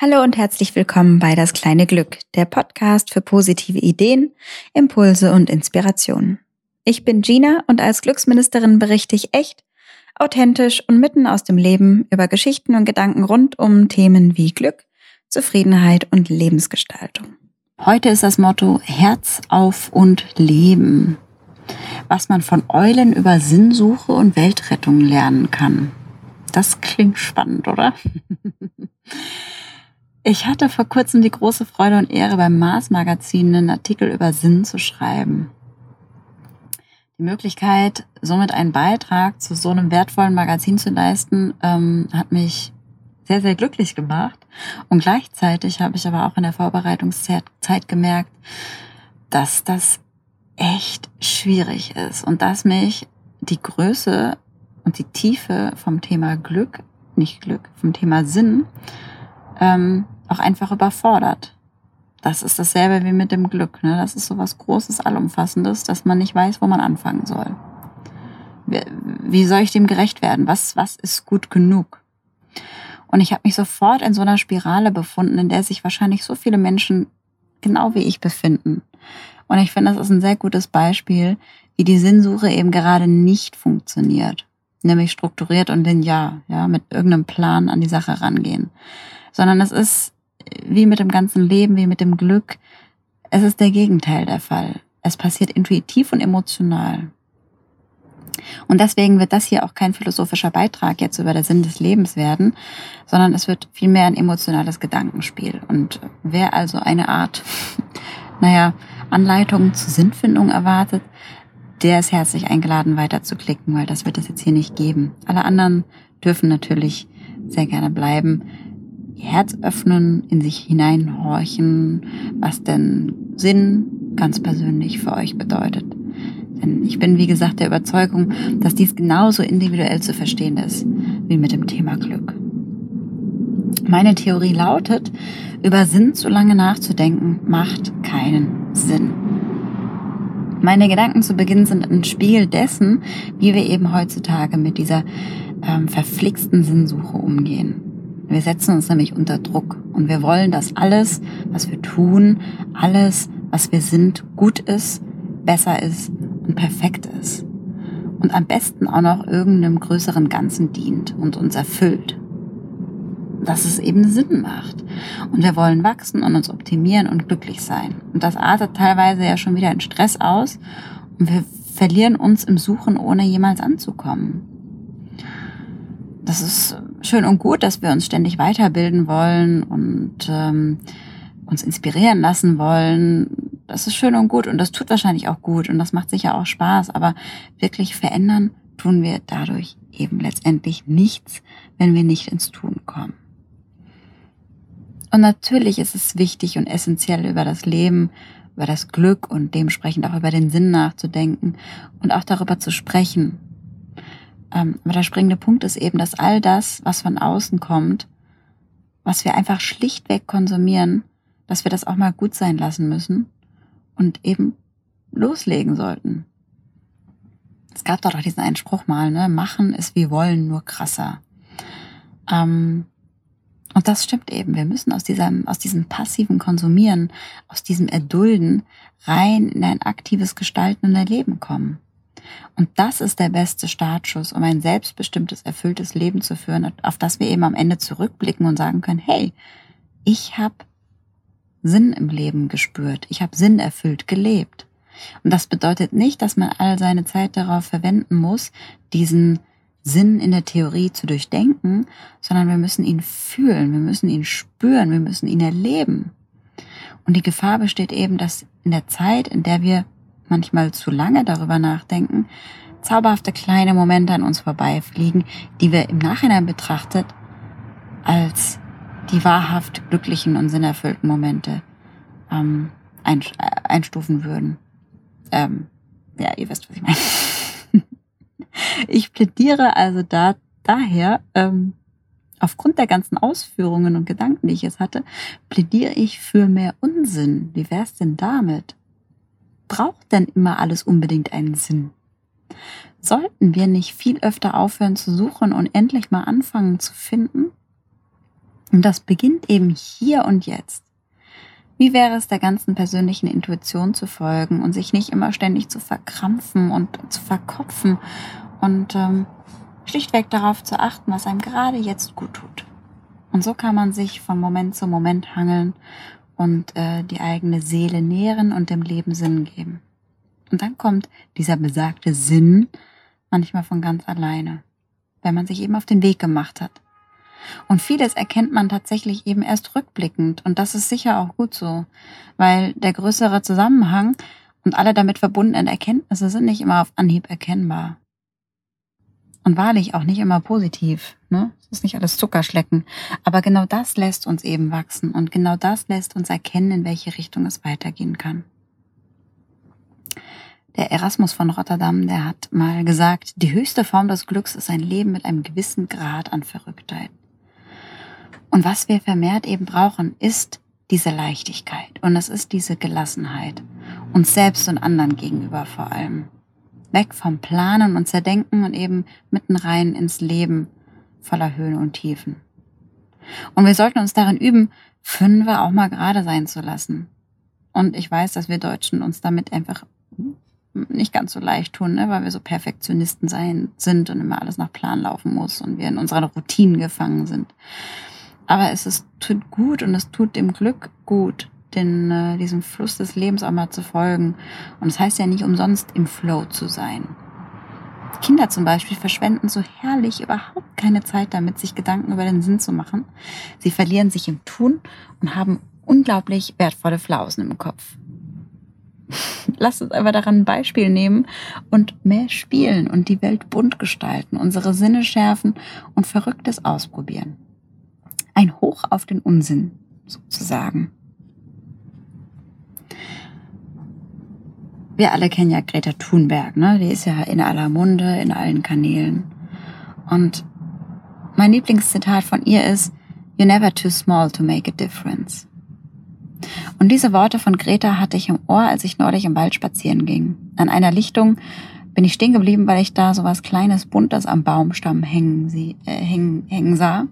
Hallo und herzlich willkommen bei Das kleine Glück, der Podcast für positive Ideen, Impulse und Inspirationen. Ich bin Gina und als Glücksministerin berichte ich echt, authentisch und mitten aus dem Leben über Geschichten und Gedanken rund um Themen wie Glück, Zufriedenheit und Lebensgestaltung. Heute ist das Motto Herz auf und Leben. Was man von Eulen über Sinnsuche und Weltrettung lernen kann. Das klingt spannend, oder? Ich hatte vor kurzem die große Freude und Ehre, beim Mars Magazin einen Artikel über Sinn zu schreiben. Die Möglichkeit, somit einen Beitrag zu so einem wertvollen Magazin zu leisten, ähm, hat mich sehr, sehr glücklich gemacht. Und gleichzeitig habe ich aber auch in der Vorbereitungszeit gemerkt, dass das echt schwierig ist und dass mich die Größe und die Tiefe vom Thema Glück, nicht Glück, vom Thema Sinn, ähm, auch einfach überfordert. Das ist dasselbe wie mit dem Glück. Ne? Das ist so was Großes, Allumfassendes, dass man nicht weiß, wo man anfangen soll. Wie, soll ich dem gerecht werden? Was, was ist gut genug? Und ich habe mich sofort in so einer Spirale befunden, in der sich wahrscheinlich so viele Menschen genau wie ich befinden. Und ich finde, das ist ein sehr gutes Beispiel, wie die Sinnsuche eben gerade nicht funktioniert. Nämlich strukturiert und linear, ja, mit irgendeinem Plan an die Sache rangehen. Sondern es ist wie mit dem ganzen Leben, wie mit dem Glück, es ist der Gegenteil der Fall. Es passiert intuitiv und emotional. Und deswegen wird das hier auch kein philosophischer Beitrag jetzt über den Sinn des Lebens werden, sondern es wird vielmehr ein emotionales Gedankenspiel. Und wer also eine Art, naja, Anleitung zur Sinnfindung erwartet, der ist herzlich eingeladen, weiter zu klicken, weil das wird es jetzt hier nicht geben. Alle anderen dürfen natürlich sehr gerne bleiben Herz öffnen, in sich hineinhorchen, was denn Sinn ganz persönlich für euch bedeutet. Denn ich bin, wie gesagt, der Überzeugung, dass dies genauso individuell zu verstehen ist wie mit dem Thema Glück. Meine Theorie lautet, über Sinn zu lange nachzudenken, macht keinen Sinn. Meine Gedanken zu Beginn sind ein Spiegel dessen, wie wir eben heutzutage mit dieser ähm, verflixten Sinnsuche umgehen. Wir setzen uns nämlich unter Druck und wir wollen, dass alles, was wir tun, alles, was wir sind, gut ist, besser ist und perfekt ist. Und am besten auch noch irgendeinem größeren Ganzen dient und uns erfüllt. Dass es eben Sinn macht. Und wir wollen wachsen und uns optimieren und glücklich sein. Und das artet teilweise ja schon wieder in Stress aus und wir verlieren uns im Suchen, ohne jemals anzukommen. Das ist schön und gut, dass wir uns ständig weiterbilden wollen und ähm, uns inspirieren lassen wollen. Das ist schön und gut und das tut wahrscheinlich auch gut und das macht sicher auch Spaß, aber wirklich verändern tun wir dadurch eben letztendlich nichts, wenn wir nicht ins Tun kommen. Und natürlich ist es wichtig und essentiell über das Leben, über das Glück und dementsprechend auch über den Sinn nachzudenken und auch darüber zu sprechen aber der springende Punkt ist eben, dass all das, was von außen kommt, was wir einfach schlichtweg konsumieren, dass wir das auch mal gut sein lassen müssen und eben loslegen sollten. Es gab doch diesen einen Spruch mal, ne? Machen ist wie wollen, nur krasser. Ähm, und das stimmt eben. Wir müssen aus diesem, aus diesem passiven Konsumieren, aus diesem Erdulden rein in ein aktives Gestalten und Erleben kommen. Und das ist der beste Startschuss, um ein selbstbestimmtes, erfülltes Leben zu führen, auf das wir eben am Ende zurückblicken und sagen können, hey, ich habe Sinn im Leben gespürt, ich habe Sinn erfüllt gelebt. Und das bedeutet nicht, dass man all seine Zeit darauf verwenden muss, diesen Sinn in der Theorie zu durchdenken, sondern wir müssen ihn fühlen, wir müssen ihn spüren, wir müssen ihn erleben. Und die Gefahr besteht eben, dass in der Zeit, in der wir manchmal zu lange darüber nachdenken, zauberhafte kleine Momente an uns vorbeifliegen, die wir im Nachhinein betrachtet als die wahrhaft glücklichen und sinnerfüllten Momente ähm, einstufen würden. Ähm, ja, ihr wisst, was ich meine. ich plädiere also da, daher, ähm, aufgrund der ganzen Ausführungen und Gedanken, die ich jetzt hatte, plädiere ich für mehr Unsinn. Wie wär's denn damit? Braucht denn immer alles unbedingt einen Sinn? Sollten wir nicht viel öfter aufhören zu suchen und endlich mal anfangen zu finden? Und das beginnt eben hier und jetzt. Wie wäre es der ganzen persönlichen Intuition zu folgen und sich nicht immer ständig zu verkrampfen und zu verkopfen und ähm, schlichtweg darauf zu achten, was einem gerade jetzt gut tut. Und so kann man sich von Moment zu Moment hangeln und äh, die eigene Seele nähren und dem Leben Sinn geben. Und dann kommt dieser besagte Sinn manchmal von ganz alleine, wenn man sich eben auf den Weg gemacht hat. Und vieles erkennt man tatsächlich eben erst rückblickend. Und das ist sicher auch gut so, weil der größere Zusammenhang und alle damit verbundenen Erkenntnisse sind nicht immer auf Anhieb erkennbar. Und wahrlich auch nicht immer positiv. Ne? Es ist nicht alles Zuckerschlecken. Aber genau das lässt uns eben wachsen und genau das lässt uns erkennen, in welche Richtung es weitergehen kann. Der Erasmus von Rotterdam, der hat mal gesagt, die höchste Form des Glücks ist ein Leben mit einem gewissen Grad an Verrücktheit. Und was wir vermehrt eben brauchen, ist diese Leichtigkeit und es ist diese Gelassenheit, uns selbst und anderen gegenüber vor allem. Weg vom Planen und Zerdenken und eben mitten rein ins Leben voller Höhen und Tiefen. Und wir sollten uns darin üben, Fünfe auch mal gerade sein zu lassen. Und ich weiß, dass wir Deutschen uns damit einfach nicht ganz so leicht tun, ne? weil wir so Perfektionisten sein, sind und immer alles nach Plan laufen muss und wir in unseren Routinen gefangen sind. Aber es ist, tut gut und es tut dem Glück gut, den, äh, diesem Fluss des Lebens auch mal zu folgen. Und es das heißt ja nicht umsonst im Flow zu sein. Kinder zum Beispiel verschwenden so herrlich überhaupt keine Zeit damit, sich Gedanken über den Sinn zu machen. Sie verlieren sich im Tun und haben unglaublich wertvolle Flausen im Kopf. Lasst uns einfach daran ein Beispiel nehmen und mehr spielen und die Welt bunt gestalten, unsere Sinne schärfen und Verrücktes ausprobieren. Ein Hoch auf den Unsinn, sozusagen. Wir alle kennen ja Greta Thunberg, ne? Die ist ja in aller Munde, in allen Kanälen. Und mein Lieblingszitat von ihr ist, You're never too small to make a difference. Und diese Worte von Greta hatte ich im Ohr, als ich neulich im Wald spazieren ging. An einer Lichtung bin ich stehen geblieben, weil ich da so was Kleines, Buntes am Baumstamm hängen, sie, äh, hängen, hängen sah.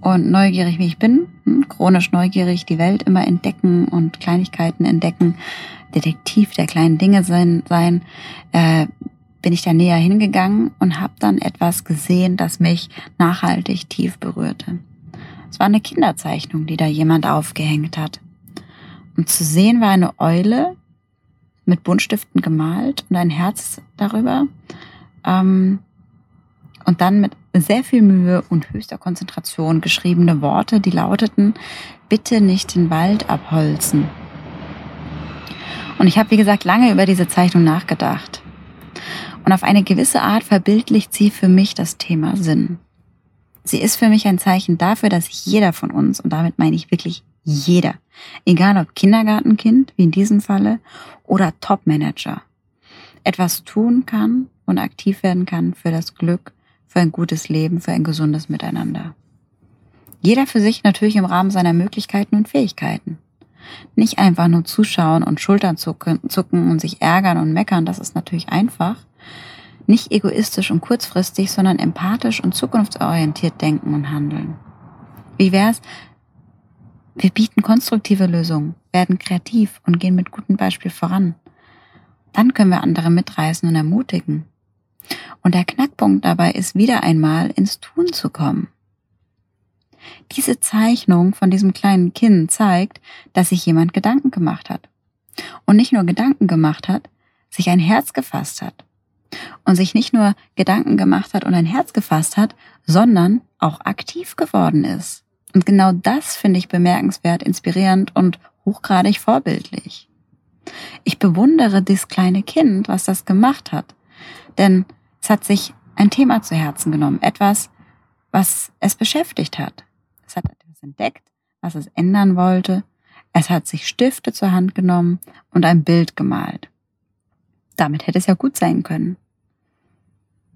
Und neugierig wie ich bin, hm, chronisch neugierig, die Welt immer entdecken und Kleinigkeiten entdecken, Detektiv der kleinen Dinge sein, sein äh, bin ich da näher hingegangen und habe dann etwas gesehen, das mich nachhaltig tief berührte. Es war eine Kinderzeichnung, die da jemand aufgehängt hat. Und zu sehen war eine Eule mit Buntstiften gemalt und ein Herz darüber. Ähm, und dann mit sehr viel Mühe und höchster Konzentration geschriebene Worte, die lauteten, bitte nicht den Wald abholzen. Und ich habe, wie gesagt, lange über diese Zeichnung nachgedacht. Und auf eine gewisse Art verbildlicht sie für mich das Thema Sinn. Sie ist für mich ein Zeichen dafür, dass jeder von uns, und damit meine ich wirklich jeder, egal ob Kindergartenkind, wie in diesem Falle, oder Topmanager, etwas tun kann und aktiv werden kann für das Glück, für ein gutes Leben, für ein gesundes Miteinander. Jeder für sich natürlich im Rahmen seiner Möglichkeiten und Fähigkeiten. Nicht einfach nur zuschauen und Schultern zucken, und sich ärgern und meckern, das ist natürlich einfach, nicht egoistisch und kurzfristig, sondern empathisch und zukunftsorientiert denken und handeln. Wie wär's? Wir bieten konstruktive Lösungen, werden kreativ und gehen mit gutem Beispiel voran. Dann können wir andere mitreißen und ermutigen. Und der Knackpunkt dabei ist wieder einmal ins Tun zu kommen. Diese Zeichnung von diesem kleinen Kind zeigt, dass sich jemand Gedanken gemacht hat. Und nicht nur Gedanken gemacht hat, sich ein Herz gefasst hat und sich nicht nur Gedanken gemacht hat und ein Herz gefasst hat, sondern auch aktiv geworden ist. Und genau das finde ich bemerkenswert, inspirierend und hochgradig vorbildlich. Ich bewundere das kleine Kind, was das gemacht hat, denn es hat sich ein Thema zu Herzen genommen, etwas, was es beschäftigt hat. Es hat etwas entdeckt, was es ändern wollte. Es hat sich Stifte zur Hand genommen und ein Bild gemalt. Damit hätte es ja gut sein können.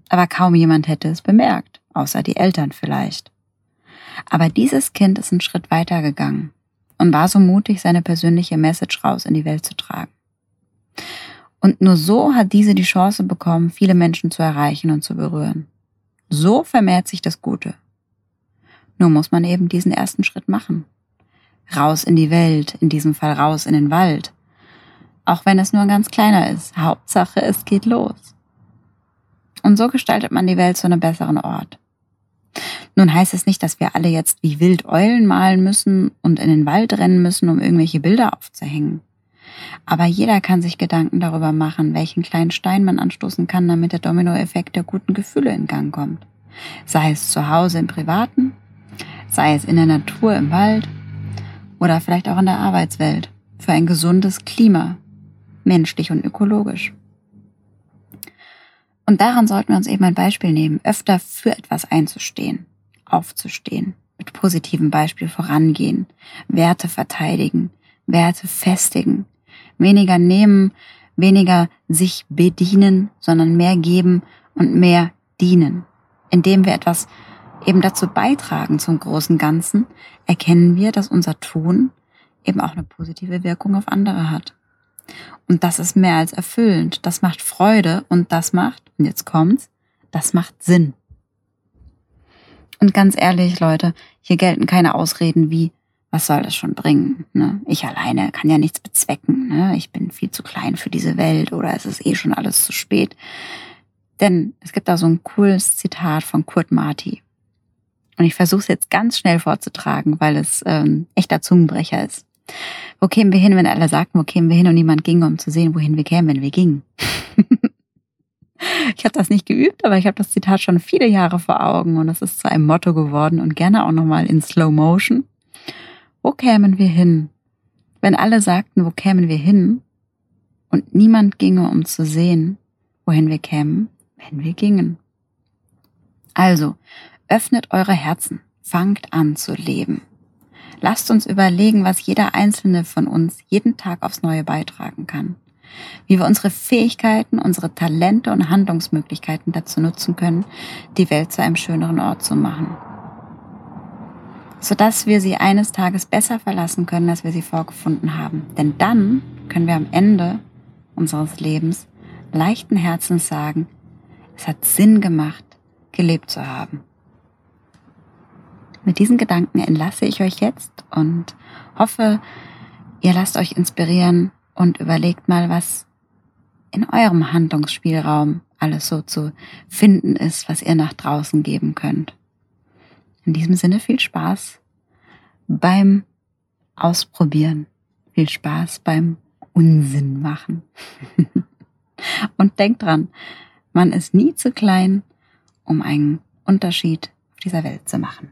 Aber kaum jemand hätte es bemerkt, außer die Eltern vielleicht. Aber dieses Kind ist einen Schritt weiter gegangen und war so mutig, seine persönliche Message raus in die Welt zu tragen. Und nur so hat diese die Chance bekommen, viele Menschen zu erreichen und zu berühren. So vermehrt sich das Gute. Nur muss man eben diesen ersten Schritt machen. Raus in die Welt, in diesem Fall raus in den Wald. Auch wenn es nur ein ganz kleiner ist. Hauptsache, es geht los. Und so gestaltet man die Welt zu einem besseren Ort. Nun heißt es nicht, dass wir alle jetzt wie wild Eulen malen müssen und in den Wald rennen müssen, um irgendwelche Bilder aufzuhängen. Aber jeder kann sich Gedanken darüber machen, welchen kleinen Stein man anstoßen kann, damit der Dominoeffekt der guten Gefühle in Gang kommt. Sei es zu Hause im Privaten, sei es in der Natur im Wald oder vielleicht auch in der Arbeitswelt für ein gesundes Klima, menschlich und ökologisch. Und daran sollten wir uns eben ein Beispiel nehmen, öfter für etwas einzustehen, aufzustehen, mit positivem Beispiel vorangehen, Werte verteidigen, Werte festigen, weniger nehmen, weniger sich bedienen, sondern mehr geben und mehr dienen. Indem wir etwas eben dazu beitragen zum großen Ganzen, erkennen wir, dass unser Tun eben auch eine positive Wirkung auf andere hat. Und das ist mehr als erfüllend. Das macht Freude und das macht, und jetzt kommt's, das macht Sinn. Und ganz ehrlich, Leute, hier gelten keine Ausreden wie, was soll das schon bringen? Ne? Ich alleine kann ja nichts bezwecken. Ne? Ich bin viel zu klein für diese Welt oder es ist eh schon alles zu spät. Denn es gibt da so ein cooles Zitat von Kurt Marti. Und ich versuche es jetzt ganz schnell vorzutragen, weil es ähm, echter Zungenbrecher ist. Wo kämen wir hin, wenn alle sagten, wo kämen wir hin und niemand ging, um zu sehen, wohin wir kämen, wenn wir gingen? ich habe das nicht geübt, aber ich habe das Zitat schon viele Jahre vor Augen und es ist zu einem Motto geworden und gerne auch nochmal in Slow Motion. Wo kämen wir hin? Wenn alle sagten, wo kämen wir hin? Und niemand ginge, um zu sehen, wohin wir kämen, wenn wir gingen. Also, öffnet eure Herzen, fangt an zu leben. Lasst uns überlegen, was jeder einzelne von uns jeden Tag aufs Neue beitragen kann. Wie wir unsere Fähigkeiten, unsere Talente und Handlungsmöglichkeiten dazu nutzen können, die Welt zu einem schöneren Ort zu machen sodass wir sie eines Tages besser verlassen können, als wir sie vorgefunden haben. Denn dann können wir am Ende unseres Lebens leichten Herzens sagen, es hat Sinn gemacht, gelebt zu haben. Mit diesen Gedanken entlasse ich euch jetzt und hoffe, ihr lasst euch inspirieren und überlegt mal, was in eurem Handlungsspielraum alles so zu finden ist, was ihr nach draußen geben könnt. In diesem Sinne viel Spaß beim Ausprobieren. Viel Spaß beim Unsinn machen. Und denkt dran, man ist nie zu klein, um einen Unterschied auf dieser Welt zu machen.